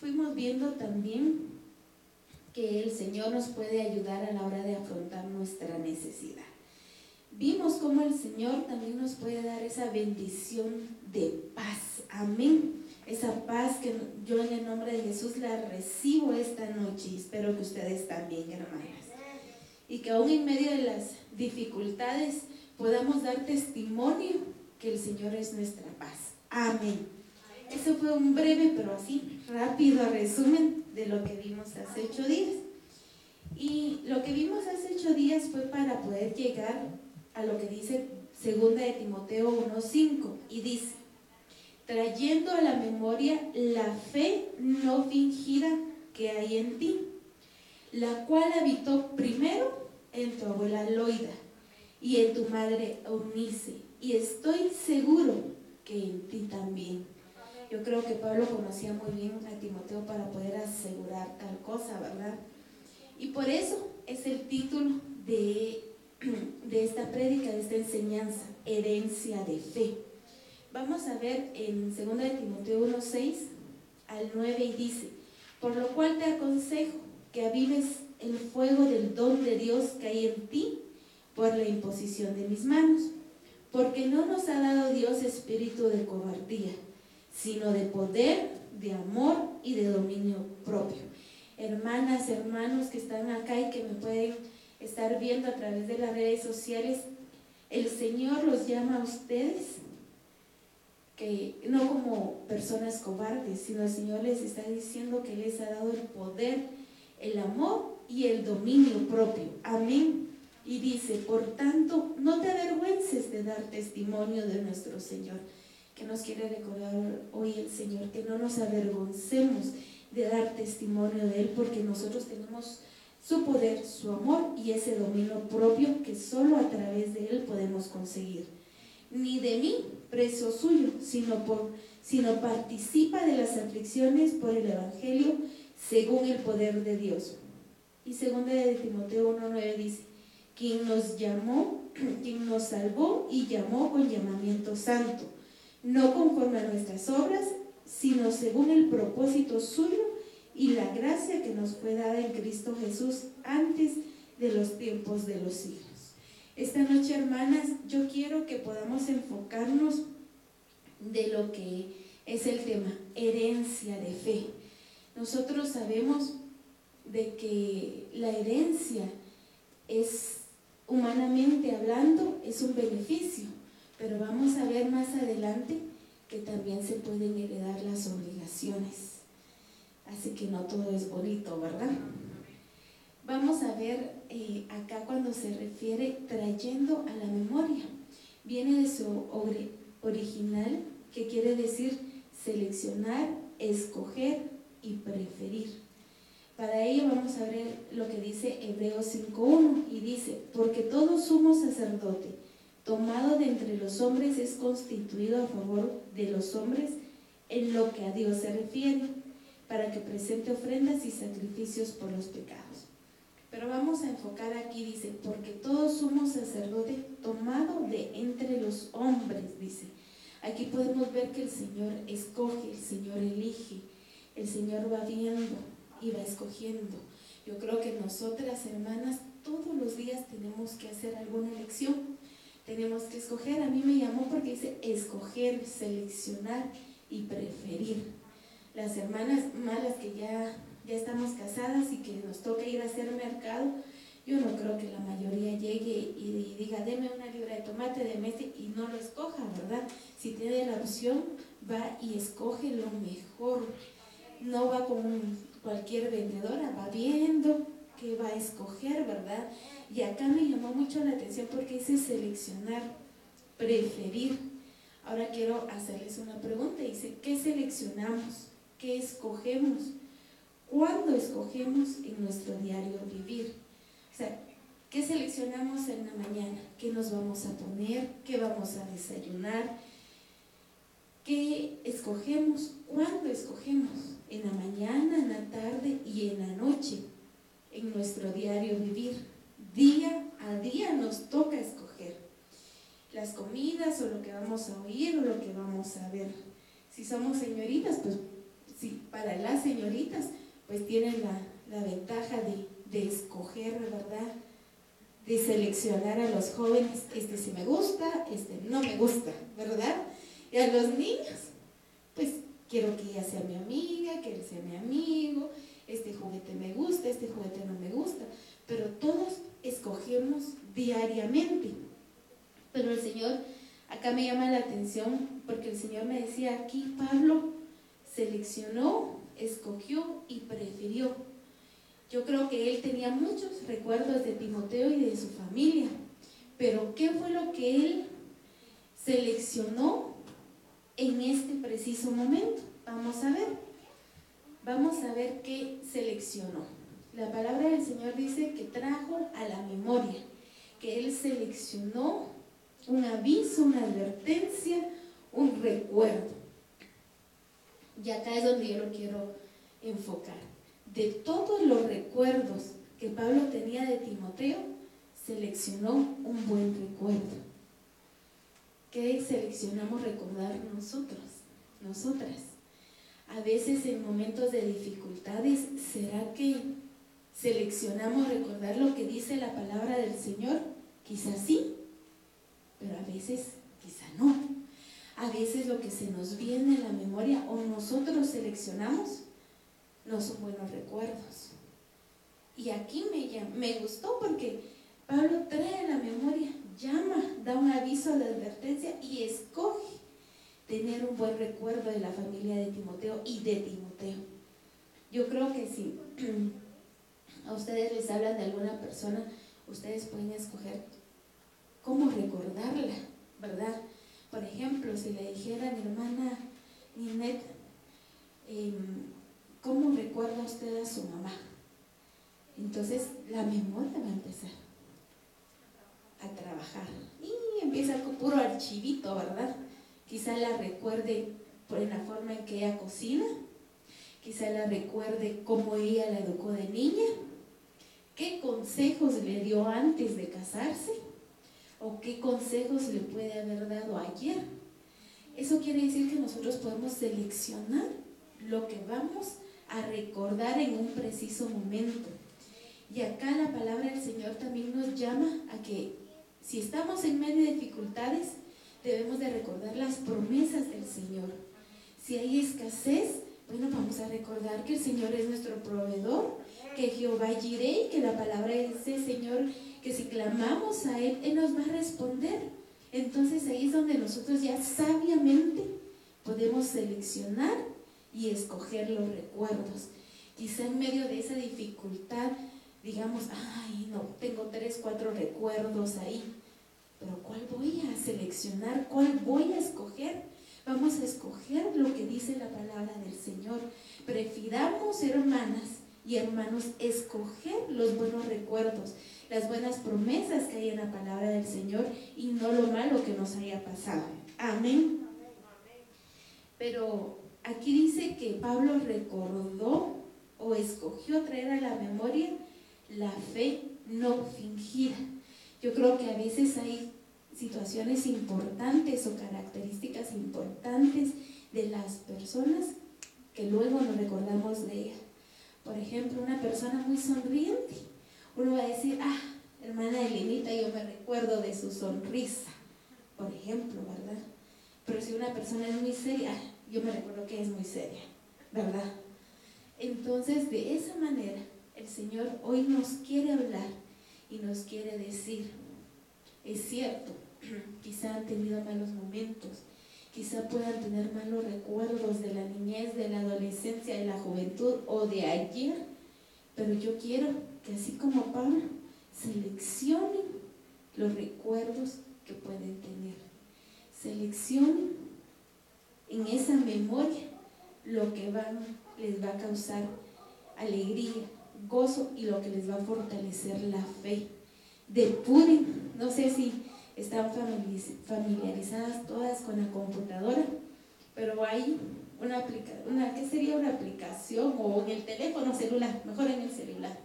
fuimos viendo también que el Señor nos puede ayudar a la hora de afrontar nuestra necesidad. Vimos cómo el Señor también nos puede dar esa bendición de paz. Amén. Esa paz que yo en el nombre de Jesús la recibo esta noche y espero que ustedes también, hermanas. Y que aún en medio de las dificultades podamos dar testimonio que el Señor es nuestra paz. Amén. Eso fue un breve, pero así rápido resumen de lo que vimos hace ocho días. Y lo que vimos hace ocho días fue para poder llegar a lo que dice segunda de Timoteo 1.5 y dice, trayendo a la memoria la fe no fingida que hay en ti, la cual habitó primero en tu abuela Loida y en tu madre Eunice, y estoy seguro que en ti también. Yo creo que Pablo conocía muy bien a Timoteo para poder asegurar tal cosa, ¿verdad? Y por eso es el título de, de esta prédica, de esta enseñanza, herencia de fe. Vamos a ver en 2 Timoteo 1.6 al 9 y dice, por lo cual te aconsejo que avives el fuego del don de Dios que hay en ti por la imposición de mis manos, porque no nos ha dado Dios espíritu de cobardía, sino de poder, de amor y de dominio propio. Hermanas, hermanos que están acá y que me pueden estar viendo a través de las redes sociales, el Señor los llama a ustedes que no como personas cobardes, sino el Señor les está diciendo que les ha dado el poder, el amor y el dominio propio. Amén. Y dice, por tanto, no te avergüences de dar testimonio de nuestro Señor que nos quiere recordar hoy el Señor, que no nos avergoncemos de dar testimonio de Él, porque nosotros tenemos su poder, su amor y ese dominio propio que solo a través de Él podemos conseguir. Ni de mí, preso suyo, sino, por, sino participa de las aflicciones por el Evangelio según el poder de Dios. Y segunda de Timoteo 1.9 dice, quien nos llamó, quien nos salvó y llamó con llamamiento santo no conforme a nuestras obras, sino según el propósito suyo y la gracia que nos fue dada en Cristo Jesús antes de los tiempos de los siglos. Esta noche, hermanas, yo quiero que podamos enfocarnos de lo que es el tema, herencia de fe. Nosotros sabemos de que la herencia es, humanamente hablando, es un beneficio pero vamos a ver más adelante que también se pueden heredar las obligaciones. Así que no todo es bonito, ¿verdad? Vamos a ver eh, acá cuando se refiere trayendo a la memoria. Viene de su original, que quiere decir seleccionar, escoger y preferir. Para ello vamos a ver lo que dice Hebreos 5.1 y dice, porque todo sumo sacerdote tomado de entre los hombres es constituido a favor de los hombres en lo que a Dios se refiere, para que presente ofrendas y sacrificios por los pecados. Pero vamos a enfocar aquí, dice, porque todos somos sacerdote tomado de entre los hombres, dice. Aquí podemos ver que el Señor escoge, el Señor elige, el Señor va viendo y va escogiendo. Yo creo que nosotras, hermanas, todos los días tenemos que hacer alguna elección tenemos que escoger. A mí me llamó porque dice escoger, seleccionar y preferir. Las hermanas malas que ya, ya estamos casadas y que nos toca ir a hacer mercado, yo no creo que la mayoría llegue y, diga, deme una libra de tomate, de este y no lo escoja, ¿verdad? Si tiene la opción, va y escoge lo mejor. No va con cualquier vendedora, va viendo qué va a escoger, ¿verdad? Y acá me llamó mucho la atención porque dice seleccionar, preferir. Ahora quiero hacerles una pregunta. Dice, ¿qué seleccionamos? ¿Qué escogemos? ¿Cuándo escogemos en nuestro diario vivir? O sea, ¿qué seleccionamos en la mañana? ¿Qué nos vamos a poner? ¿Qué vamos a desayunar? ¿Qué escogemos? ¿Cuándo escogemos? ¿En la mañana, en la tarde y en la noche? En nuestro diario vivir. Día a día nos toca escoger las comidas o lo que vamos a oír o lo que vamos a ver. Si somos señoritas, pues sí, para las señoritas, pues tienen la, ventaja de, de escoger, ¿verdad? De seleccionar a los jóvenes, este sí me gusta, este no me gusta, ¿verdad? Y a los niños, pues quiero que ella sea mi amiga, que él sea mi amigo, este juguete me gusta, este juguete no me gusta, pero todos escogemos diariamente. Pero el Señor, acá me llama la atención porque el Señor me decía aquí, Pablo seleccionó, escogió y prefirió. Yo creo que él tenía muchos recuerdos de Timoteo y de su familia, pero ¿qué fue lo que él seleccionó en este preciso momento? Vamos a ver. Vamos a ver qué seleccionó. La palabra del Señor dice a la memoria, que Él seleccionó un aviso, una advertencia, un recuerdo. Y acá es donde yo lo quiero enfocar. De todos los recuerdos que Pablo tenía de Timoteo, seleccionó un buen recuerdo. ¿Qué seleccionamos recordar nosotros, nosotras? a veces en momentos de dificultades, ¿será que seleccionamos recordar lo que dice la palabra del Señor? Quizás sí, pero a veces quizá no. A veces lo que se nos viene en la memoria o nosotros seleccionamos no son buenos recuerdos. Y aquí me, me gustó porque Pablo trae a la memoria, llama, da un aviso de advertencia y escoge tener un buen recuerdo de la familia de Timoteo y de Timoteo. Yo creo que si a ustedes les hablan de alguna persona, ustedes pueden escoger cómo recordarla, ¿verdad? Por ejemplo, si le dijera a mi hermana Ninette, em, ¿cómo recuerda usted a su mamá? Entonces la memoria va a empezar a trabajar. Y empieza con puro archivito, ¿verdad? Quizá la recuerde por la forma en que ella cocina, quizá la recuerde cómo ella la educó de niña, qué consejos le dio antes de casarse o qué consejos le puede haber dado ayer. Eso quiere decir que nosotros podemos seleccionar lo que vamos a recordar en un preciso momento. Y acá la palabra del Señor también nos llama a que si estamos en medio de dificultades, debemos de recordar las promesas del Señor. Si hay escasez, bueno, vamos a recordar que el Señor es nuestro proveedor, que Jehová Jireh, que la palabra dice, Señor, que si clamamos a Él, Él nos va a responder. Entonces ahí es donde nosotros ya sabiamente podemos seleccionar y escoger los recuerdos. Quizá en medio de esa dificultad, digamos, ay, no, tengo tres, cuatro recuerdos ahí. Pero ¿cuál voy a seleccionar? ¿Cuál voy a escoger? Vamos a escoger lo que dice la palabra del Señor. Prefiramos, hermanas y hermanos, escoger los buenos recuerdos, las buenas promesas que hay en la palabra del Señor y no lo malo que nos haya pasado. Amén. Pero aquí dice que Pablo recordó o escogió traer a la memoria la fe no fingida. Yo creo que a veces hay situaciones importantes o características importantes de las personas que luego nos recordamos de ella. Ejemplo, una persona muy sonriente. Uno va a decir, ah, hermana Elenita, yo me recuerdo de su sonrisa, por ejemplo, ¿verdad? Pero si una persona es muy seria, yo me recuerdo que es muy seria, ¿verdad? Entonces, de esa manera, el Señor hoy nos quiere hablar y nos quiere decir, es cierto, quizá han tenido malos momentos, quizá puedan tener malos recuerdos de la niñez, de la adolescencia, de la juventud o de ayer, pero yo quiero que así como Pablo, seleccionen los recuerdos que pueden tener. Seleccionen en esa memoria lo que les va a causar alegría, gozo y lo que les va a fortalecer la fe. Depuren, no sé si están familiarizadas todas con la computadora, pero hay una aplicación, una, ¿qué sería una aplicación? O en el teléfono celular, mejor en el celular,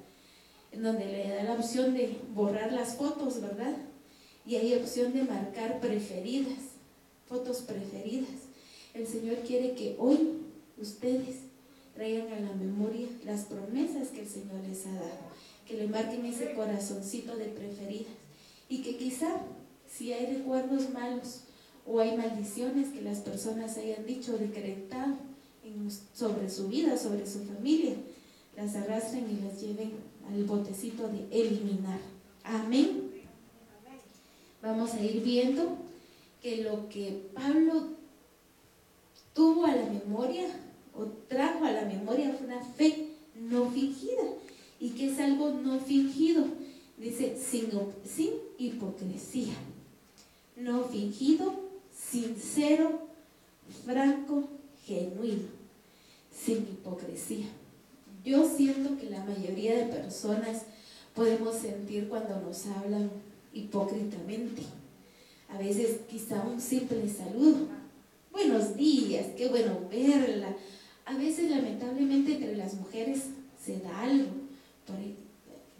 en donde le da la opción de borrar las fotos, ¿verdad? Y hay opción de marcar preferidas, fotos preferidas. El Señor quiere que hoy ustedes traigan a la memoria las promesas que el Señor les ha dado, que le marquen ese corazoncito de preferidas y que quizá si hay recuerdos malos o hay maldiciones que las personas hayan dicho, decretado sobre su vida, sobre su familia, las arrastren y las lleven al botecito de eliminar. Amén. Vamos a ir viendo que lo que Pablo tuvo a la memoria o trajo a la memoria fue una fe no fingida. ¿Y que es algo no fingido? Dice, sin hipocresía. No fingido, sincero, franco, genuino, sin hipocresía. Yo siento que la mayoría de personas podemos sentir cuando nos hablan hipócritamente. A veces quizá un simple saludo. Buenos días, qué bueno verla. A veces lamentablemente entre las mujeres se da algo.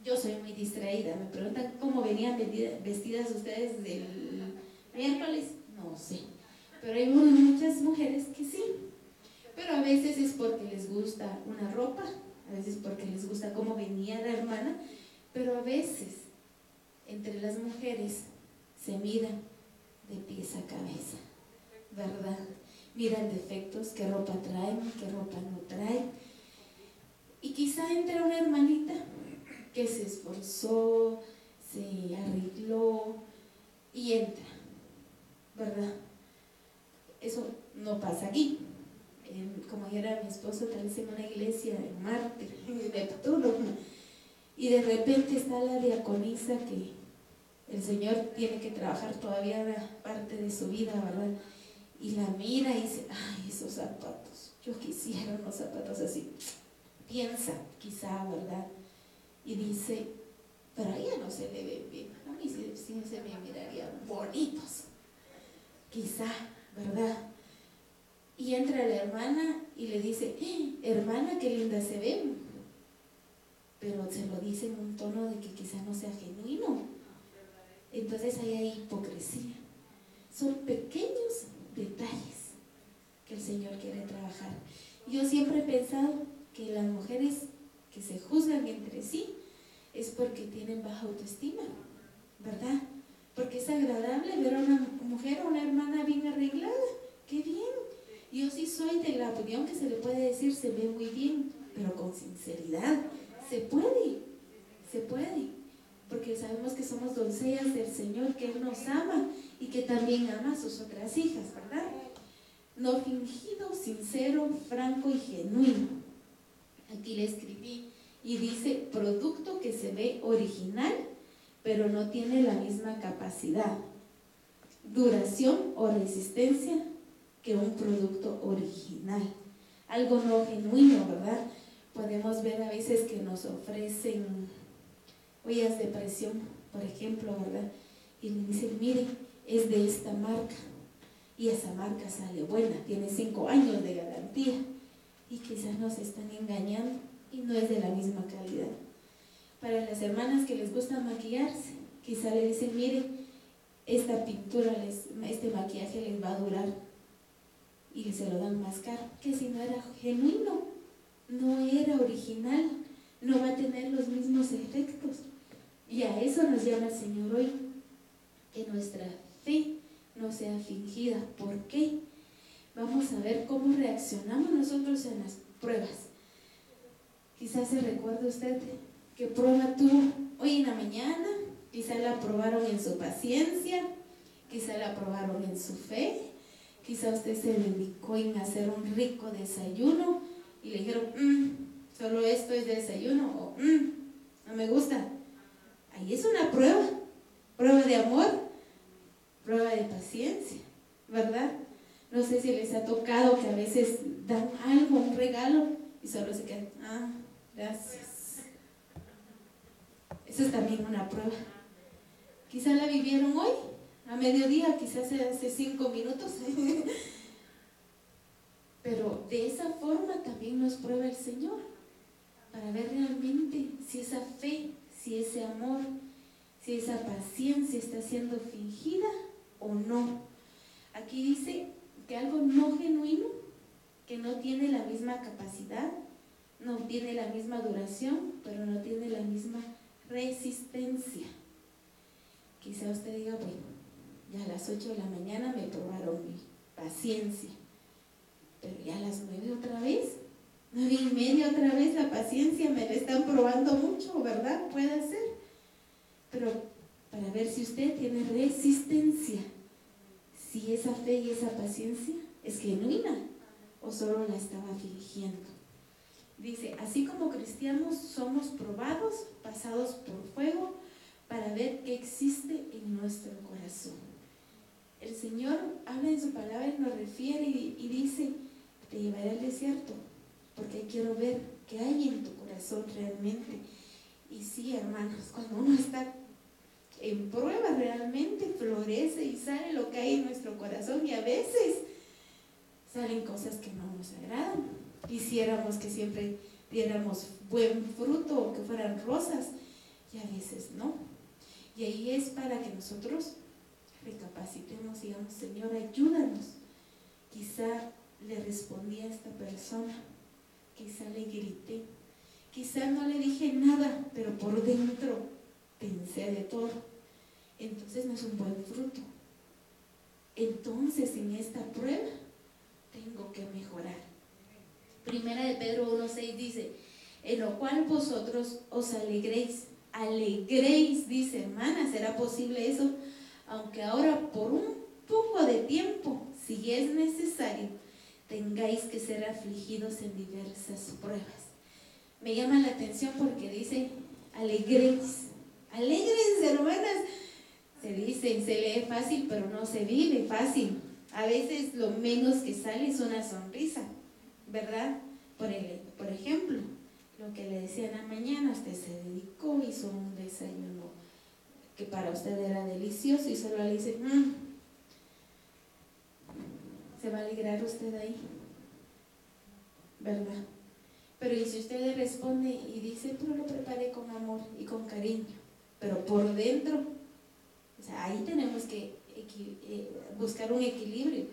yo soy muy distraída. Me preguntan cómo venían vestidas ustedes del miércoles. No sé. Pero hay muchas mujeres que sí. Pero a veces es porque les gusta una ropa, a veces porque les gusta cómo venía la hermana, pero a veces entre las mujeres se miran de pies a cabeza, ¿verdad? Miran defectos, qué ropa traen, qué ropa no traen. Y quizá entra una hermanita que se esforzó, se arregló y entra, ¿verdad? Eso no pasa aquí. Como era mi esposo, vez en una iglesia en Marte, en Neptuno, y de repente está la diaconisa que el Señor tiene que trabajar todavía parte de su vida, ¿verdad? Y la mira y dice, ay, esos zapatos, yo quisiera unos zapatos así. Piensa, quizá, ¿verdad? Y dice, pero a ella no se le ven bien, a mí sí, sí se me mirarían bonitos. Quizá, ¿verdad? Y entra la hermana y le dice, eh, hermana, qué linda se ve. Pero se lo dice en un tono de que quizá no sea genuino. Entonces ahí hay hipocresía. Son pequeños detalles que el Señor quiere trabajar. Yo siempre he pensado que las mujeres que se juzgan entre sí es porque tienen baja autoestima, ¿verdad? Porque es agradable ver a una mujer o una hermana bien arreglada. ¡Qué bien! Yo sí soy de la opinión que se le puede decir se ve muy bien, pero con sinceridad. Se puede, se puede porque sabemos que somos doncellas del Señor, que Él nos ama y que también ama a sus otras hijas, ¿verdad? No fingido, sincero, franco y genuino. Aquí le escribí y dice producto que se ve original, pero no tiene la misma capacidad, duración o resistencia que un producto original. Algo no genuino, ¿verdad? Podemos ver a veces que nos ofrecen ollas de presión, por ejemplo, ¿verdad? Y le dicen, mire, es de esta marca. Y esa marca sale buena, tiene cinco años de garantía. Y quizás nos están engañando y no es de la misma calidad. Para las hermanas que les gusta maquillarse, quizá le dicen, mire, esta pintura, este maquillaje les va a durar. Y se lo dan más caro, que si no era genuino, no era original, no va a tener los mismos efectos. Y a eso nos llama el Señor hoy, que nuestra fe no sea fingida. ¿Por qué? Vamos a ver cómo reaccionamos nosotros en las pruebas. Quizás se recuerde usted que prueba tuvo hoy en la mañana, quizás la probaron en su paciencia, quizás la probaron en su fe, quizás usted se dedicó en hacer un rico desayuno y le dijeron, mm, solo esto es desayuno o mm, no me gusta. Ahí es una prueba, prueba de amor, prueba de paciencia, ¿verdad? No sé si les ha tocado que a veces dan algo, un regalo, y solo se quedan, ah, gracias. Eso es también una prueba. Quizá la vivieron hoy, a mediodía, quizás hace cinco minutos. Pero de esa forma también nos prueba el Señor, para ver realmente si esa fe si ese amor, si esa paciencia está siendo fingida o no. Aquí dice que algo no genuino, que no tiene la misma capacidad, no tiene la misma duración, pero no tiene la misma resistencia. Quizá usted diga, bueno, ya a las 8 de la mañana me probaron mi paciencia, pero ya a las 9 otra vez, 9 y media otra vez la paciencia me la están probando mucho, ¿verdad? Puede ser. Pero para ver si usted tiene resistencia, si esa fe y esa paciencia es genuina o solo la estaba fingiendo. Dice, así como cristianos somos probados, pasados por fuego, para ver qué existe en nuestro corazón. El Señor habla en su palabra y nos refiere y, dice, te llevaré al desierto, porque quiero ver qué hay en tu corazón realmente. Y sí, hermanos, cuando uno está en prueba realmente florece y sale lo que hay en nuestro corazón y a veces salen cosas que no nos agradan. Quisiéramos que siempre diéramos buen fruto o que fueran rosas y a veces no. Y ahí es para que nosotros recapacitemos y digamos, Señor, ayúdanos. Quizá le respondí a esta persona, quizá le grité, quizá no le dije nada, pero por dentro pensé de todo entonces no es un buen fruto. Entonces en esta prueba tengo que mejorar. Primera de Pedro 1.6 dice, en lo cual vosotros os alegréis, alegréis, dice hermana, ¿será posible eso? Aunque ahora por un poco de tiempo, si es necesario, tengáis que ser afligidos en diversas pruebas. Me llama la atención porque dice, alegréis, alegres hermanas, se dice, se lee fácil, pero no se vive fácil. A veces lo menos que sale es una sonrisa, ¿verdad? Por, el, por ejemplo, lo que le decía en la mañana, usted se dedicó, hizo un desayuno que para usted era delicioso y solo le dice, mm, se va a alegrar usted ahí, ¿verdad? Pero y si usted le responde y dice, pero lo preparé con amor y con cariño, pero por dentro o sea, ahí tenemos que eh, buscar un equilibrio,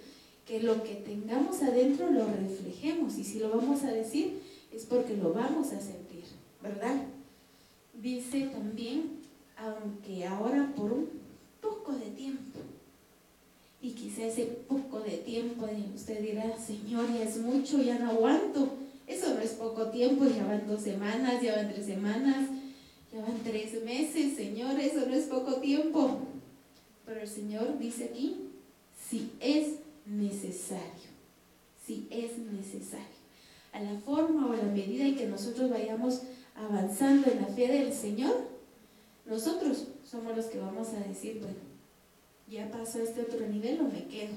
que lo que tengamos adentro lo reflejemos y si lo vamos a decir es porque lo vamos a sentir, ¿verdad? Dice también, aunque ahora por un poco de tiempo, y quizá ese poco de tiempo usted dirá, Señor, ya es mucho, ya no aguanto. Eso no es poco tiempo, ya van dos semanas, ya van tres semanas, ya van tres meses, Señor, eso no es poco tiempo. Pero el Señor dice aquí, si es necesario, si es necesario. A la forma o a la medida en que nosotros vayamos avanzando en la fe del Señor, nosotros somos los que vamos a decir, bueno, ya pasó este otro nivel o me quedo,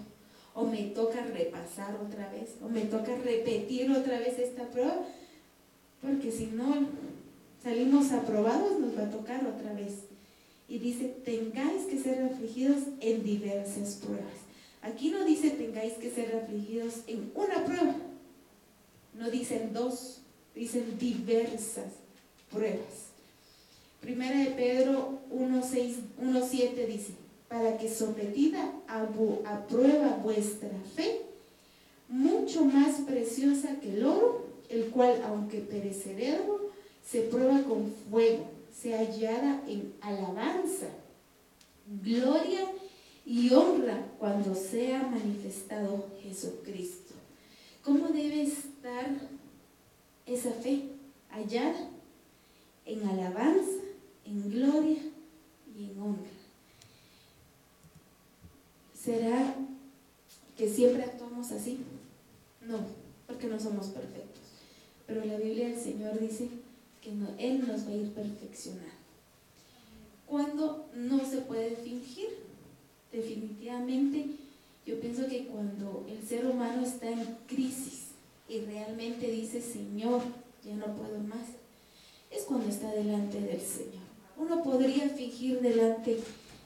o me toca repasar otra vez, o me toca repetir otra vez esta prueba, porque si no salimos aprobados nos va a tocar otra vez y dice, tengáis que ser afligidos en diversas pruebas. Aquí no dice tengáis que ser afligidos en una prueba, no dicen dos, dicen diversas pruebas. Primera de Pedro 1.7 dice, para que sometida a, a prueba vuestra fe, mucho más preciosa que el oro, el cual, aunque perecedero, se prueba con fuego se hallada en alabanza, gloria y honra cuando sea manifestado Jesucristo. ¿Cómo debe estar esa fe? Hallada en alabanza, en gloria y en honra. ¿Será que siempre actuamos así? No, porque no somos perfectos. Pero la Biblia del Señor dice que Él nos va a ir perfeccionando. Cuando no se puede fingir, definitivamente yo pienso que cuando el ser humano está en crisis y realmente dice, Señor, ya no puedo más, es cuando está delante del Señor. Uno podría fingir delante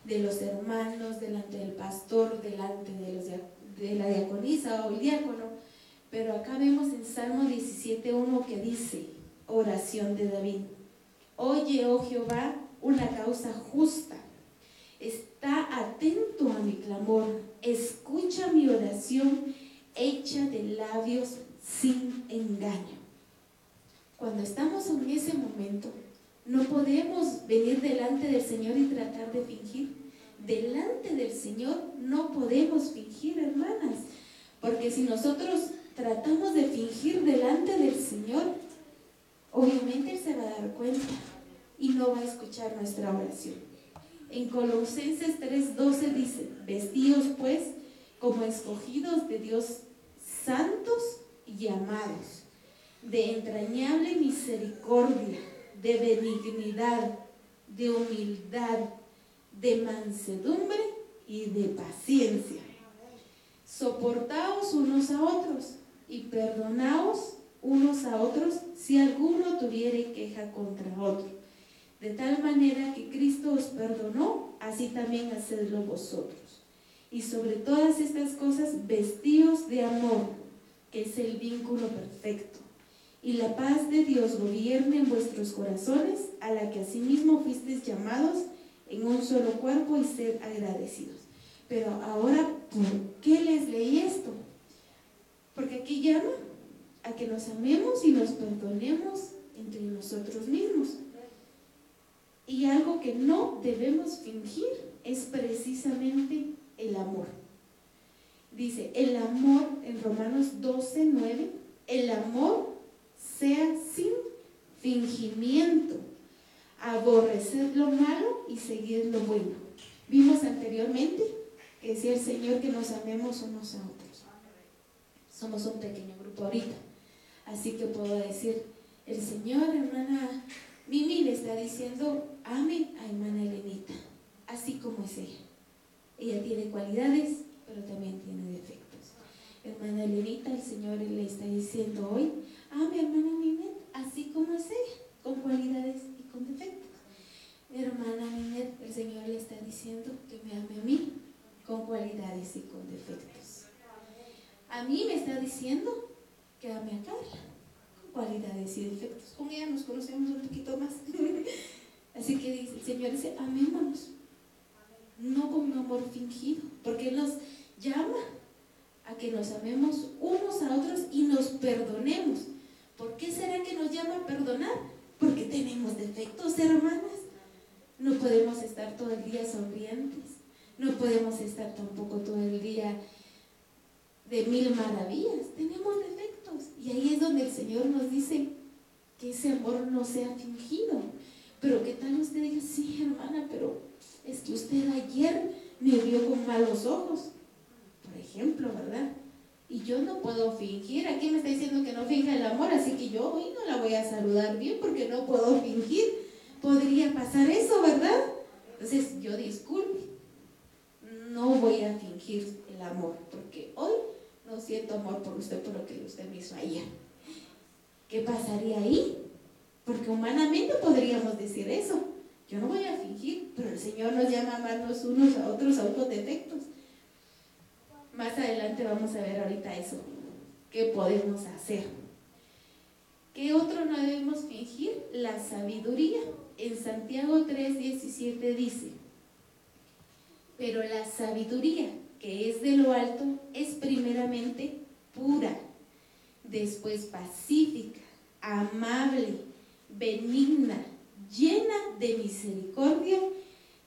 de los hermanos, delante del pastor, delante de, la diaconisa o el diácono, pero acá vemos en Salmo 17.1 que dice, oración de David. Oye, oh Jehová, una causa justa. Está atento a mi clamor. Escucha mi oración hecha de labios sin engaño. Cuando estamos en ese momento, no podemos venir delante del Señor y tratar de fingir. Delante del Señor no podemos fingir, hermanas, porque si nosotros tratamos de fingir delante del Señor, obviamente Él se va a dar cuenta y no va a escuchar nuestra oración. En Colosenses 3:12 dice, vestidos pues como escogidos de Dios santos y amados, de entrañable misericordia, de benignidad, de humildad, de mansedumbre y de paciencia. Soportaos unos a otros y perdonaos unos a otros si alguno tuviere queja contra otro. De tal manera que Cristo os perdonó, así también hacedlo vosotros. Y sobre todas estas cosas, vestíos de amor, que es el vínculo perfecto. Y la paz de Dios gobierne en vuestros corazones, a la que asimismo fuisteis llamados en un solo cuerpo y sed agradecidos. Pero ahora, ¿por qué les leí esto? Porque aquí llama a que nos amemos y nos perdonemos entre nosotros mismos. Y algo que no debemos fingir es precisamente el amor. Dice, el amor en Romanos 12, 9, el amor sea sin fingimiento, aborrecer lo malo y seguir lo bueno. Vimos anteriormente que decía el Señor que nos amemos unos a otros. Somos un pequeño grupo ahorita. Así que puedo decir, el Señor, hermana Mimi, le está diciendo, ame a hermana Elenita, así como es ella. Ella tiene cualidades, pero también tiene defectos. Hermana Elenita, el Señor le está diciendo hoy, ame a hermana Minet, así como es ella, con cualidades y con defectos. Hermana Minet, el Señor le está diciendo que me ame a mí, con cualidades y con defectos. A mí me está diciendo que ame a Carla, con cualidades y defectos. Con ella nos conocemos un poquito más. Así que dice, el Señor dice, amémonos. No con un amor fingido, porque Él nos llama a que nos amemos unos a otros y nos perdonemos. ¿Por qué será que nos llama a perdonar? Porque tenemos defectos, hermanas. No podemos estar todo el día sonrientes no podemos estar tampoco todo el día de mil maravillas. Tenemos defectos. Y ahí es donde el Señor nos dice que ese amor no sea fingido. Pero qué tal usted diga, sí, hermana, pero es que usted ayer me vio con malos ojos. Por ejemplo, ¿verdad? Y yo no puedo fingir. Aquí me está diciendo que no finja el amor, así que yo hoy no la voy a saludar bien porque no puedo fingir. Podría pasar eso, ¿verdad? Entonces, yo disculpe no voy a fingir el amor, porque hoy no siento amor por usted por lo que usted me hizo ayer. ¿Qué pasaría ahí? Porque humanamente podríamos decir eso. Yo no voy a fingir, pero el Señor nos llama a amarnos unos a otros a unos defectos. Más adelante vamos a ver ahorita eso. ¿Qué podemos hacer? ¿Qué otro no debemos fingir? La sabiduría. En Santiago 3:17 dice, pero la sabiduría que es de lo alto es primeramente pura, después pacífica, amable, benigna, llena de misericordia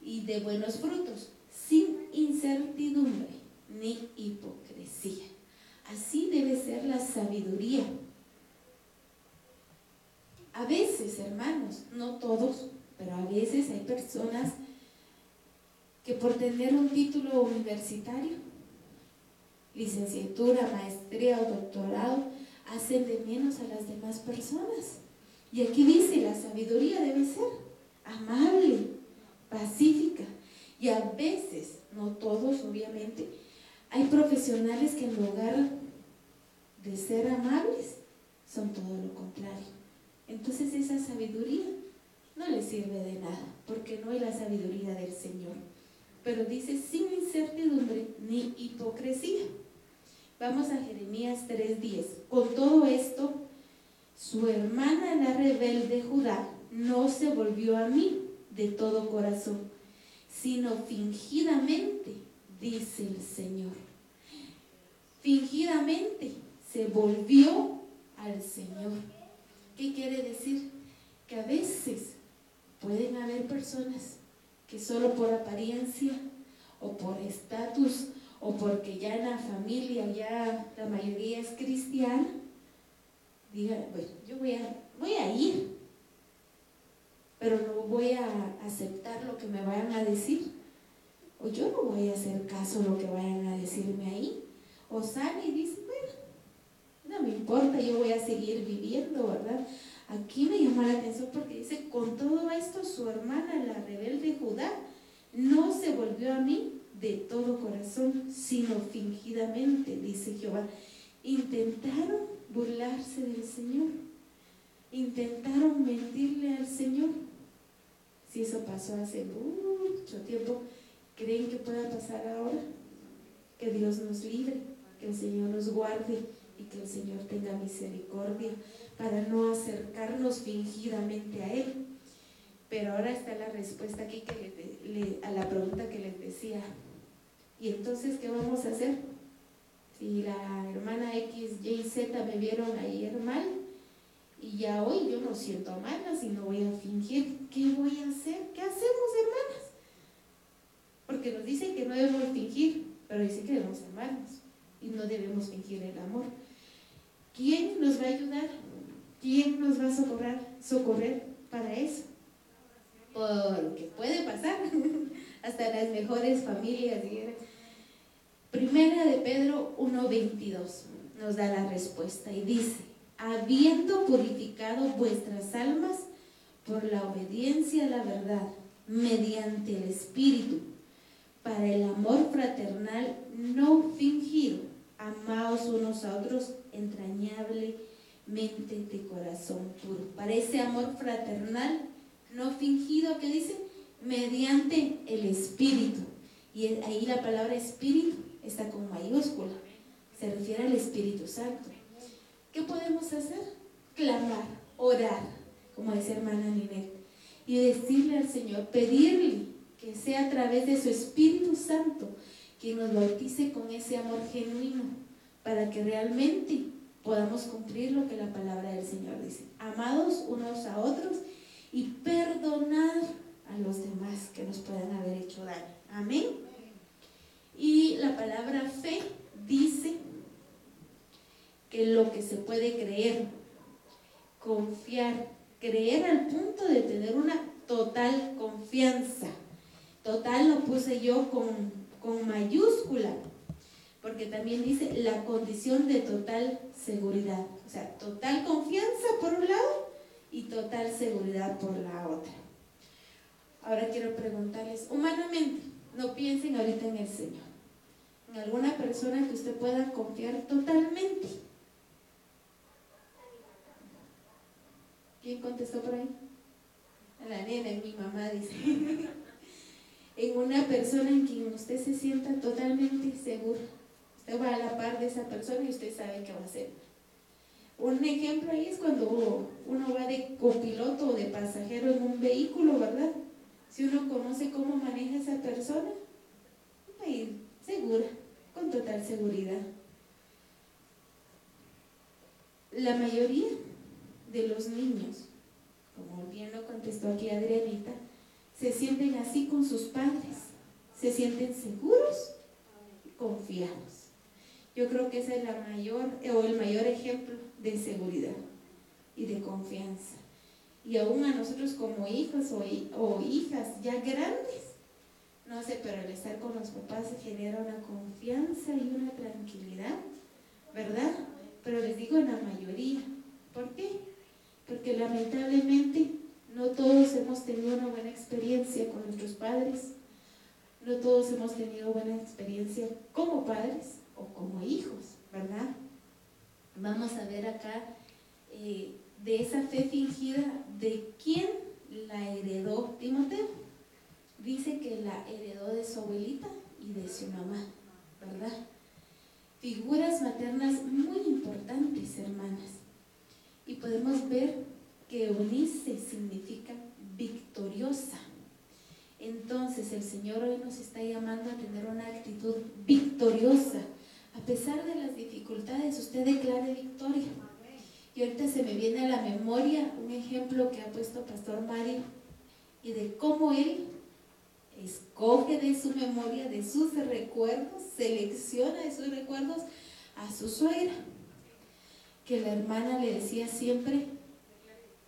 y de buenos frutos, sin incertidumbre ni hipocresía. Así debe ser la sabiduría. A veces, hermanos, no todos, pero a veces hay personas que por tener un título universitario, licenciatura, maestría o doctorado, hacen de menos a las demás personas. Y aquí dice, la sabiduría debe ser amable, pacífica. Y a veces, no todos obviamente, hay profesionales que en lugar de ser amables, son todo lo contrario. Entonces esa sabiduría no le sirve de nada, porque no es la sabiduría del Señor pero dice sin incertidumbre ni hipocresía. Vamos a Jeremías 3:10. Con todo esto, su hermana la rebelde Judá no se volvió a mí de todo corazón, sino fingidamente, dice el Señor. Fingidamente se volvió al Señor. ¿Qué quiere decir? Que a veces pueden haber personas que solo por apariencia o por estatus o porque ya en la familia ya la mayoría es cristiana, digan, bueno, yo voy a, voy a ir, pero no voy a aceptar lo que me vayan a decir, o yo no voy a hacer caso a lo que vayan a decirme ahí, o sale y dice, bueno, no me importa, yo voy a seguir viviendo, ¿verdad? Aquí me llama la atención porque dice, con todo esto su hermana, la rebelde Judá, no se volvió a mí de todo corazón, sino fingidamente, dice Jehová. Intentaron burlarse del Señor, intentaron mentirle al Señor. Si eso pasó hace mucho tiempo, ¿creen que pueda pasar ahora? Que Dios nos libre, que el Señor nos guarde y que el Señor tenga misericordia para no acercarnos fingidamente a Él. Pero ahora está la respuesta aquí que a la pregunta que les decía. ¿Y entonces qué vamos a hacer? Si la hermana X, Y, Z me vieron ayer mal y ya hoy yo no siento mala, si no voy a fingir, ¿qué voy a hacer? ¿Qué hacemos, hermanas? Porque nos dice que no debemos fingir, pero dice que debemos amarnos y no debemos fingir el amor. ¿Quién nos va a ayudar? ¿Quién nos va a socorrer, socorrer para eso? Porque puede pasar, hasta las mejores familias. Primera de Pedro 1.22 nos da la respuesta y dice, habiendo purificado vuestras almas por la obediencia a la verdad, mediante el Espíritu, para el amor fraternal no fingido, amaos unos a otros entrañablemente de corazón puro. Para ese amor fraternal no fingido que dice, mediante el Espíritu. Y ahí la palabra Espíritu está con mayúscula. Se refiere al Espíritu Santo. ¿Qué podemos hacer? Clamar, orar, como dice hermana Ninette, y decirle al Señor, pedirle que sea a través de su Espíritu Santo quien nos bautice con ese amor genuino, para que realmente podamos cumplir lo que la palabra del Señor dice. Amados unos a otros y perdonar a los demás que nos puedan haber hecho daño. Amén. Y la palabra fe dice que lo que se puede creer, confiar, creer al punto de tener una total confianza. Total lo puse yo con, con mayúscula, porque también dice la condición de total seguridad. O sea, total confianza por un lado y total seguridad por la otra. Ahora quiero preguntarles, humanamente, no piensen ahorita en el Señor, en alguna persona que usted pueda confiar totalmente. ¿Quién contestó por ahí? La nena, mi mamá dice. en una persona en quien usted se sienta totalmente seguro. Usted va a la par de esa persona y usted sabe qué va a hacer. Un ejemplo ahí es cuando uno va de copiloto o de pasajero en un vehículo, ¿verdad? Si uno conoce cómo maneja esa persona, va a ir segura, con total seguridad. La mayoría de los niños, como bien lo contestó aquí Adrianita, se sienten así con sus padres, se sienten seguros y confiados. Yo creo que ese es la mayor, o el mayor ejemplo de seguridad y de confianza. Y aún a nosotros como hijos o, hijas ya grandes, no sé, pero el estar con los papás genera una confianza y una tranquilidad, ¿verdad? Pero les digo en la mayoría. ¿Por qué? Porque lamentablemente no todos hemos tenido una buena experiencia con nuestros padres, no todos hemos tenido buena experiencia como padres o como hijos, ¿verdad? Vamos a ver acá eh, de esa fe fingida, de quién la heredó Timoteo. Dice que la heredó de su abuelita y de su mamá, ¿verdad? Figuras maternas muy importantes, hermanas. Y podemos ver que Eunice significa victoriosa. Entonces el Señor hoy nos está llamando a tener una actitud victoriosa a pesar de las dificultades usted declare victoria. Y ahorita se me viene a la memoria un ejemplo que ha puesto Pastor Mario y de cómo él escoge de su memoria, de sus recuerdos, selecciona de sus recuerdos a su suegra, que la hermana le decía siempre,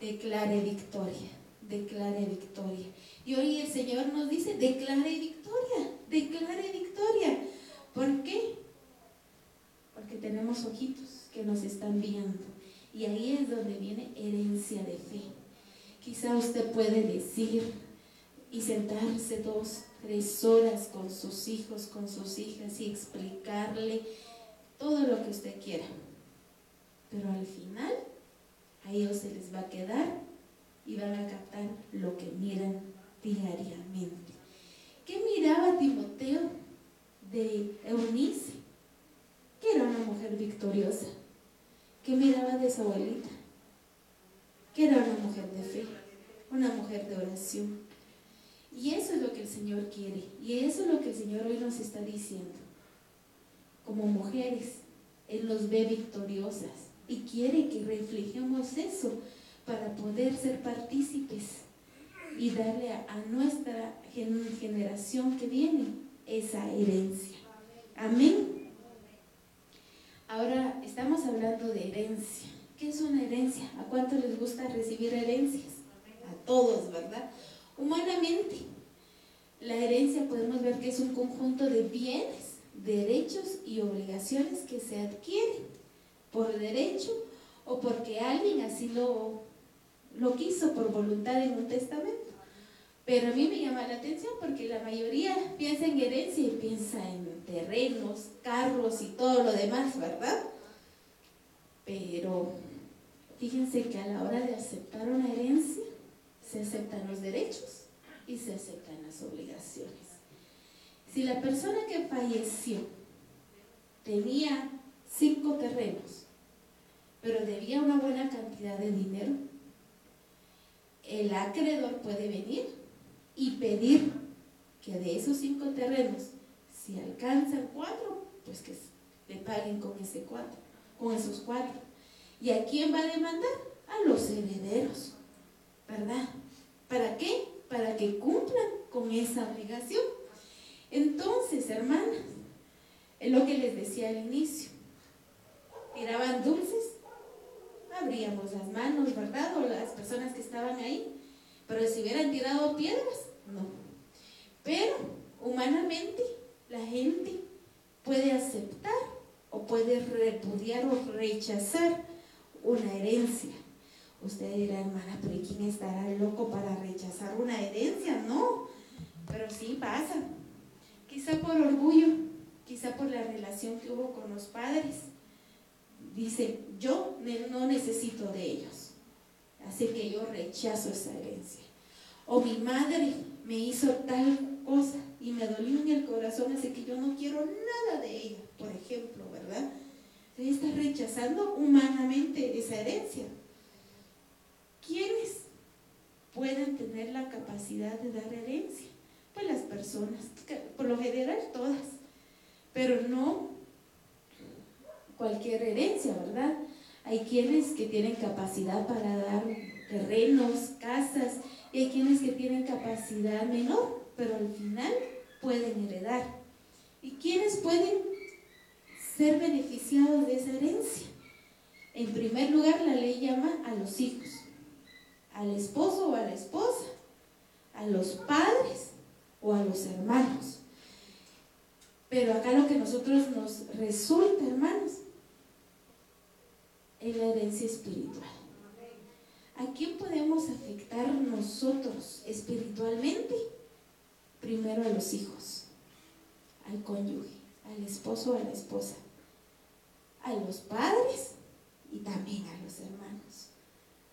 declare victoria, declare victoria. Y hoy el Señor nos dice, declare victoria, declare victoria. ¿Por qué? Porque tenemos ojitos que nos están viendo. Y ahí es donde viene herencia de fe. Quizá usted puede decir y sentarse dos, tres horas con sus hijos, con sus hijas y explicarle todo lo que usted quiera. Pero al final a ellos se les va a quedar y van a captar lo que miran diariamente. ¿Qué miraba Timoteo de Eunice? Que era una mujer victoriosa. ¿Qué miraba de su abuelita? Que era una mujer de fe, una mujer de oración. Y eso es lo que el Señor quiere. Y eso es lo que el Señor hoy nos está diciendo. Como mujeres, Él nos ve victoriosas y quiere que reflejemos eso para poder ser partícipes y darle a, nuestra generación que viene esa herencia. Amén. Ahora estamos hablando de herencia. ¿Qué es una herencia? ¿A cuánto les gusta recibir herencias? A todos, ¿verdad? Humanamente, la herencia podemos ver que es un conjunto de bienes, derechos y obligaciones que se adquieren por derecho o porque alguien así lo, lo quiso por voluntad en un testamento. Pero a mí me llama la atención porque la mayoría piensa en herencia y piensa en terrenos, carros y todo lo demás, ¿verdad? Pero fíjense que a la hora de aceptar una herencia, se aceptan los derechos y se aceptan las obligaciones. Si la persona que falleció tenía cinco terrenos pero debía una buena cantidad de dinero, el acreedor puede venir y pedir que de esos cinco terrenos, si alcanzan cuatro, pues que le paguen con ese cuatro, con esos cuatro. ¿Y a quién va a demandar? A los herederos, ¿verdad? ¿Para qué? Para que cumplan con esa obligación. Entonces, hermanas, es lo que les decía al inicio. Tiraban dulces abríamos las manos, ¿verdad? O las personas que estaban ahí. Pero si hubieran tirado piedras, no. Pero humanamente la gente puede aceptar o puede repudiar o rechazar una herencia. Usted dirá, hermana, pero ¿quién estará loco para rechazar una herencia? No, pero sí pasa. Quizá por orgullo, quizá por la relación que hubo con los padres dice, yo no necesito de ellos, así que yo rechazo esa herencia. O mi madre me hizo tal cosa y me dolió en el corazón, así que yo no quiero nada de ella, por ejemplo, ¿verdad? Ella está rechazando humanamente esa herencia. ¿Quiénes pueden tener la capacidad de dar herencia? Pues las personas, por lo general todas, pero no cualquier herencia, ¿verdad? Hay quienes que tienen capacidad para dar terrenos, casas, y hay quienes que tienen capacidad menor, pero al final pueden heredar. ¿Y quienes pueden ser beneficiados de esa herencia? En primer lugar, la ley llama a los hijos, al esposo o a la esposa, a los padres o a los hermanos. Pero acá lo que nosotros nos resulta, hermanos, en la herencia espiritual. ¿A quién podemos afectar nosotros espiritualmente? Primero a los hijos, al cónyuge, al esposo o a la esposa, a los padres y también a los hermanos,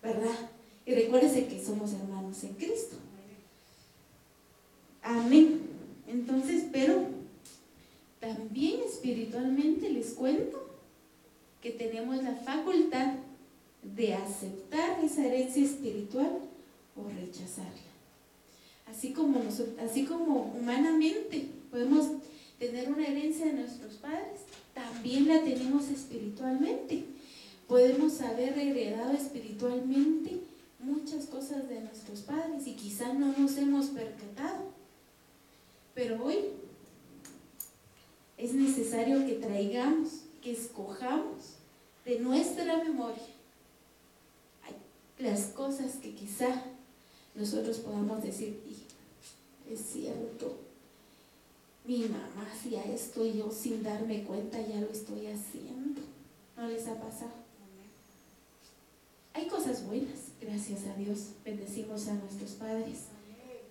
¿verdad? Y recuérdese que somos hermanos en Cristo. Amén. Entonces, pero también espiritualmente les cuento que tenemos la facultad de aceptar esa herencia espiritual o rechazarla. Así como, así como humanamente podemos tener una herencia de nuestros padres, también la tenemos espiritualmente. Podemos haber heredado espiritualmente muchas cosas de nuestros padres y quizá no nos hemos percatado. Pero hoy es necesario que traigamos, que escojamos de nuestra memoria las cosas que quizá nosotros podamos decir, es cierto, mi mamá hacía esto y yo sin darme cuenta ya lo estoy haciendo. ¿No les ha pasado? Hay cosas buenas, gracias a Dios, bendecimos a nuestros padres,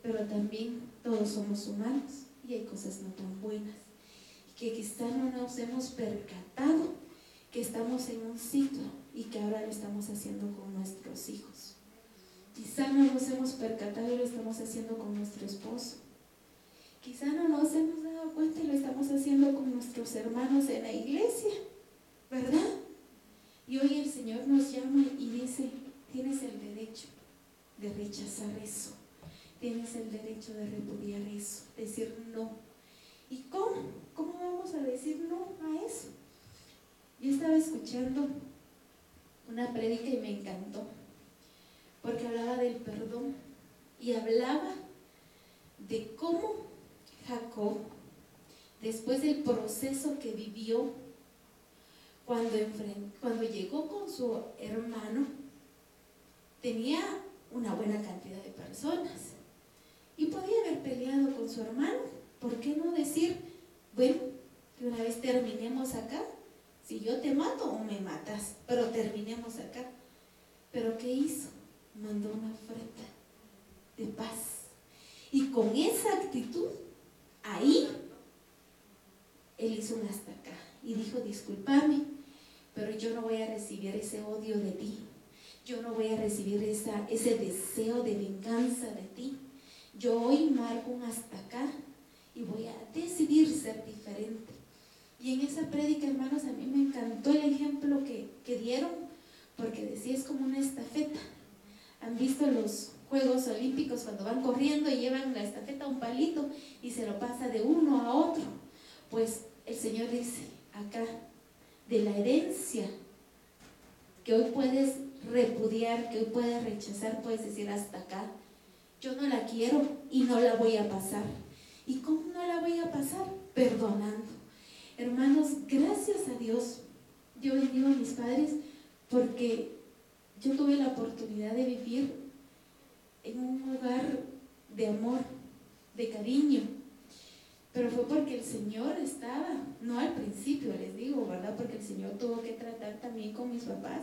pero también todos somos humanos y hay cosas no tan buenas, que quizá no nos hemos percatado que estamos en un ciclo y que ahora lo estamos haciendo con nuestros hijos. Quizá no nos hemos percatado y lo estamos haciendo con nuestro esposo. Quizá no nos hemos dado cuenta y lo estamos haciendo con nuestros hermanos en la iglesia, ¿verdad? Y hoy el Señor nos llama y dice, tienes el derecho de rechazar eso, tienes el derecho de repudiar eso, decir no. ¿Y cómo? ¿Cómo vamos a decir no a eso? Yo estaba escuchando una prédica y me encantó, porque hablaba del perdón y hablaba de cómo Jacob, después del proceso que vivió, cuando, cuando llegó con su hermano, tenía una buena cantidad de personas y podía haber peleado con su hermano. ¿Por qué no decir, bueno, que una vez terminemos acá si yo te mato o me matas, pero terminemos acá. Pero ¿qué hizo? Mandó una oferta de paz. Y con esa actitud, ahí, él hizo un hasta acá y dijo, discúlpame, pero yo no voy a recibir ese odio de ti. Yo no voy a recibir esa, ese deseo de venganza de ti. Yo hoy marco un hasta acá y voy a decidir ser diferente. Y en esa prédica, hermanos, a mí me encantó el ejemplo que, dieron, porque decía es como una estafeta. Han visto los Juegos Olímpicos cuando van corriendo y llevan la estafeta a un palito y se lo pasa de uno a otro. Pues el Señor dice acá, de la herencia que hoy puedes repudiar, que hoy puedes rechazar, puedes decir hasta acá, yo no la quiero y no la voy a pasar. ¿Y cómo no la voy a pasar? Perdonando Hermanos, gracias a Dios, yo bendigo a mis padres porque yo tuve la oportunidad de vivir en un lugar de amor, de cariño. Pero fue porque el Señor estaba, no al principio les digo, ¿verdad? Porque el Señor tuvo que tratar también con mis papás.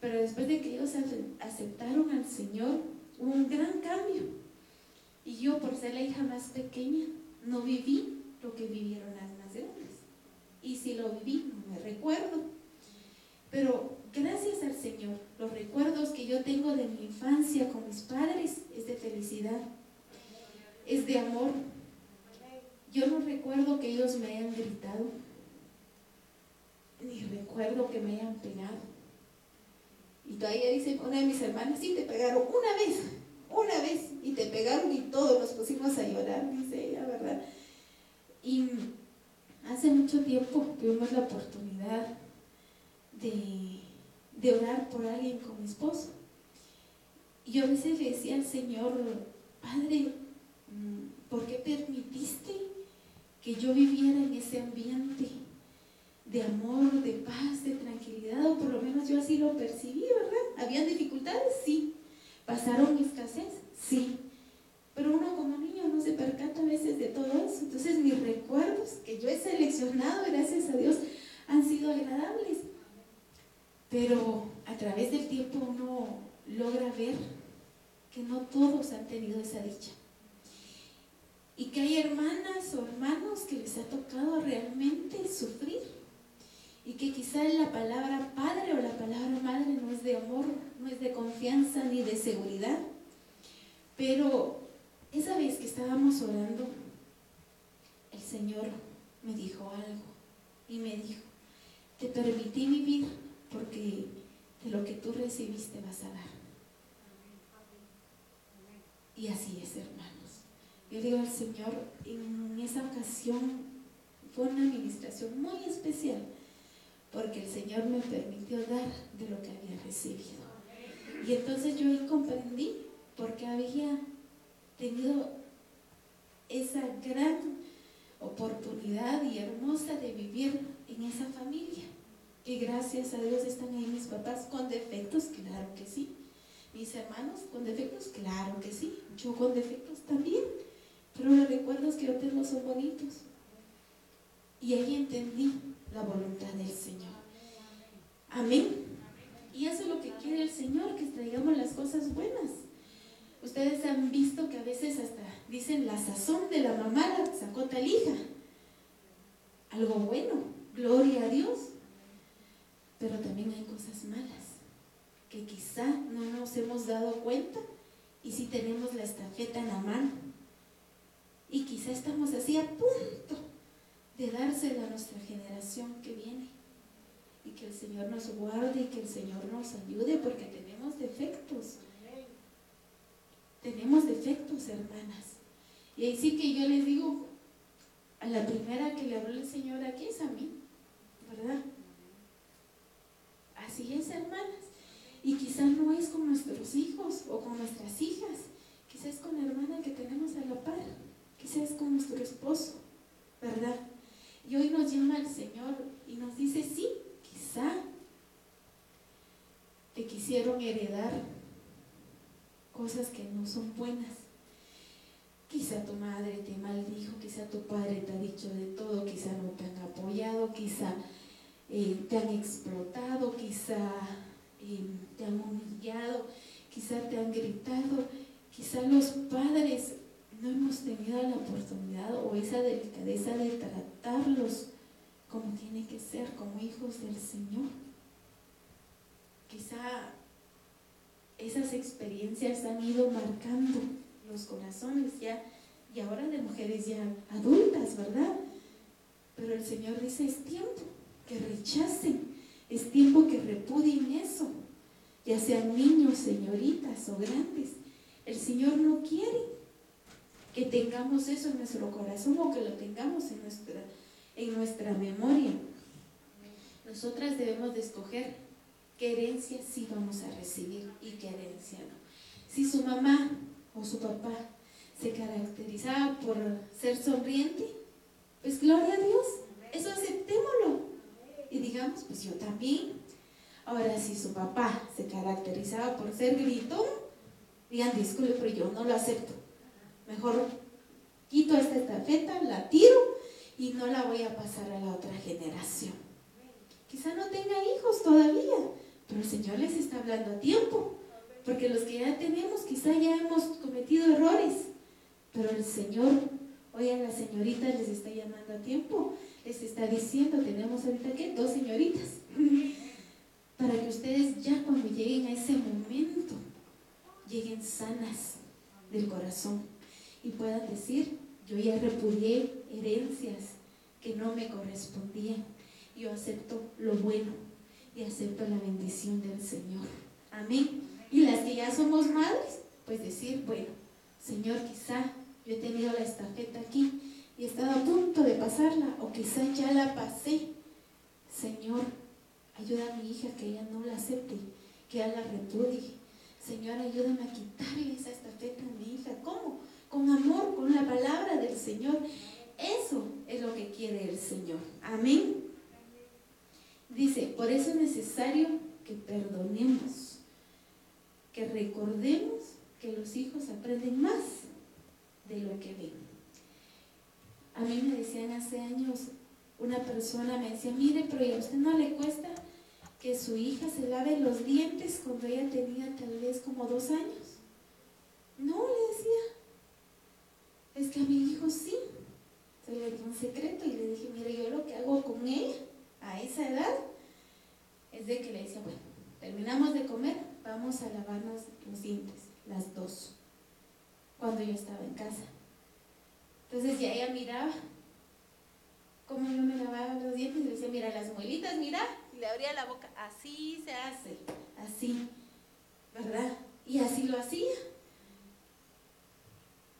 Pero después de que ellos aceptaron al Señor, hubo un gran cambio. Y yo, por ser la hija más pequeña, no viví lo que vivieron las y si lo viví, no me recuerdo. Pero gracias al Señor, los recuerdos que yo tengo de mi infancia con mis padres es de felicidad, es de amor. Yo no recuerdo que ellos me hayan gritado, ni recuerdo que me hayan pegado. Y todavía dice una de mis hermanas, sí, te pegaron una vez, una vez, y te pegaron y todos nos pusimos a llorar, dice ella, ¿verdad? Y hace mucho tiempo tuvimos la oportunidad de, orar por alguien con mi esposo. Y yo a veces le decía al Señor, Padre, mm, ¿por qué permitiste que yo viviera en ese ambiente de amor, de paz, de tranquilidad? O por lo menos yo así lo percibí, ¿verdad? ¿Habían dificultades? Sí. ¿Pasaron escasez? Sí. Pero uno como niño no se percata a veces de todo eso. Entonces mis recuerdos que yo he seleccionado, gracias a Dios, han sido agradables. Pero a través del tiempo uno logra ver que no todos han tenido esa dicha. Y que hay hermanas o hermanos que les ha tocado realmente sufrir. Y que quizá la palabra padre o la palabra madre no es de amor, no es de confianza ni de seguridad. Pero esa vez que estábamos orando, el Señor me dijo algo y me dijo, te permití vivir porque de lo que tú recibiste vas a dar. Y así es, hermanos. Yo digo al Señor, en esa ocasión fue una administración muy especial porque el Señor me permitió dar de lo que había recibido. Y entonces yo comprendí porque había tenido esa gran oportunidad y hermosa de vivir en esa familia. Y gracias a Dios están ahí mis papás con defectos, claro que sí. Mis hermanos con defectos, claro que sí. Yo con defectos también. Pero los recuerdos que yo tengo son bonitos. Y ahí entendí la voluntad del Señor. Amén. Y eso es lo que quiere el Señor, que traigamos las cosas buenas. Ustedes han visto que a veces hasta dicen la sazón de la mamá la sacó tal hija. Algo bueno, gloria a Dios. Pero también hay cosas malas que quizá no nos hemos dado cuenta y si tenemos la estafeta en la mano. Y quizá estamos así a punto de dársela a nuestra generación que viene. Y que el Señor nos guarde y que el Señor nos ayude porque tenemos defectos. Tenemos defectos, hermanas. Y ahí sí que yo les digo, a la primera que le habló el Señor aquí es a mí, ¿verdad? Así es, hermanas. Y quizá no es con nuestros hijos o con nuestras hijas, quizás con la hermana que tenemos a la par, quizás con nuestro esposo, ¿verdad? Y hoy nos llama el Señor y nos dice, sí, quizá te quisieron heredar cosas que no son buenas. Quizá tu madre te maldijo, quizá tu padre te ha dicho de todo, quizá no te han apoyado, quizá eh, te han explotado, quizá eh, te han humillado, quizá te han gritado, quizá los padres no hemos tenido la oportunidad o esa delicadeza de tratarlos como tiene que ser, como hijos del Señor. Quizá esas experiencias han ido marcando los corazones ya, y ahora de mujeres ya adultas, ¿verdad? Pero el Señor dice, es tiempo que rechacen, es tiempo que repudien eso, ya sean niños, señoritas o grandes. El Señor no quiere que tengamos eso en nuestro corazón o que lo tengamos en nuestra, en nuestra memoria. Nosotras debemos de escoger qué herencia sí vamos a recibir y qué herencia no. Si su mamá o su papá se caracterizaba por ser sonriente, pues gloria a Dios, eso aceptémoslo. Y digamos, pues yo también. Ahora, si su papá se caracterizaba por ser gritón, digan, disculpe, pero yo no lo acepto. Mejor quito esta estafeta, la tiro y no la voy a pasar a la otra generación. Quizá no tenga hijos todavía, pero el Señor les está hablando a tiempo. Porque los que ya tenemos, quizá ya hemos cometido errores. Pero el Señor, hoy a las señoritas les está llamando a tiempo. Les está diciendo, tenemos ahorita que dos señoritas. Para que ustedes ya cuando lleguen a ese momento, lleguen sanas del corazón y puedan decir, yo ya repudié herencias que no me correspondían. Yo acepto lo bueno y acepto la bendición del Señor. Amén. Y las que ya somos madres, pues decir, bueno, Señor, quizá yo he tenido la estafeta aquí y he estado a punto de pasarla, o quizá ya la pasé. Señor, ayuda a mi hija que ella no la acepte, que ella la repudie. Señor, ayúdame a quitarle esa estafeta a mi hija. ¿Cómo? Con amor, con la palabra del Señor. Eso es lo que quiere el Señor. Amén. Dice, por eso es necesario que perdonemos, que recordemos que los hijos aprenden más de lo que ven. A mí me decían hace años, una persona me decía, mire, pero a usted no le cuesta que su hija se lave los dientes cuando ella tenía tal vez como dos años. No, sí. Se le dio un secreto y le dije, mire, yo lo que hago con ella a esa edad es de que le decía, bueno, terminamos de comer, vamos a lavarnos los dientes, las dos, cuando yo estaba en casa. Entonces ya ella miraba cómo yo me lavaba los dientes y le decía, mira las muelitas, mira, y le abría la boca, así se hace, así, ¿verdad? Y así lo hacía.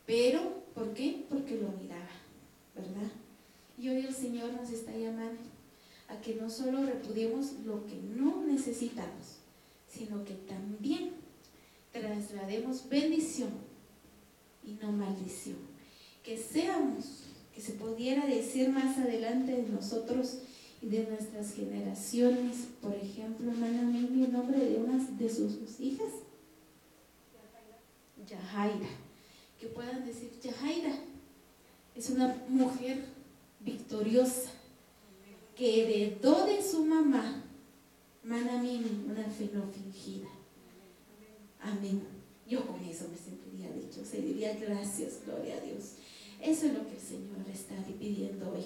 Pero ¿Por qué? Porque lo miraba, ¿verdad? Y hoy el Señor nos está llamando a que no solo repudiemos lo que no necesitamos, sino que también traslademos bendición y no maldición. Que seamos, que se pudiera decir más adelante de nosotros y de nuestras generaciones, por ejemplo, hermana Mimi, el nombre de una de sus hijas, Yahaira, que puedan decir, Yahaira es una mujer victoriosa, que heredó de su mamá, Manamini, una fe no fingida. Amén. Yo con eso me sentiría dicho, se diría gracias, gloria a Dios. Eso es lo que el Señor está pidiendo hoy.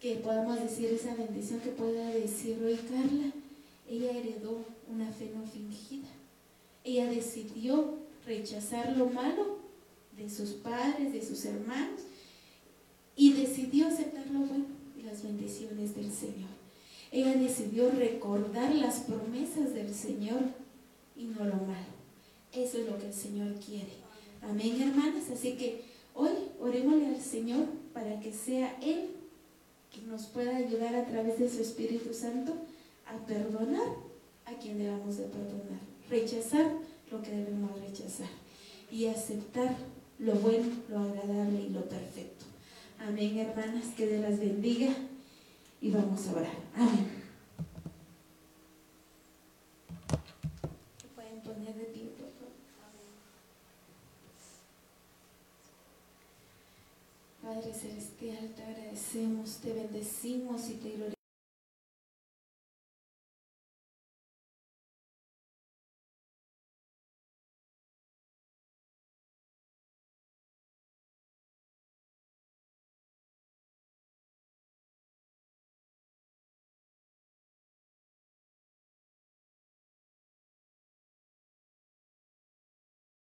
Que podamos decir esa bendición que pueda decir hoy Carla. Ella heredó una fe no fingida. Ella decidió rechazar lo malo de sus padres, de sus hermanos, y decidió aceptar lo bueno y las bendiciones del Señor. Ella decidió recordar las promesas del Señor y no lo malo. Eso es lo que el Señor quiere. Amén, hermanas. Así que hoy orémosle al Señor para que sea Él quien nos pueda ayudar a través de su Espíritu Santo a perdonar a quien debamos de perdonar. Rechazar lo que debemos rechazar. Y aceptar lo bueno, lo agradable y lo perfecto. Amén, hermanas. Que Dios las bendiga. Y vamos a orar. Amén. Pueden poner de pie, por favor. Padre Celestial, te agradecemos, te bendecimos y te glorificamos.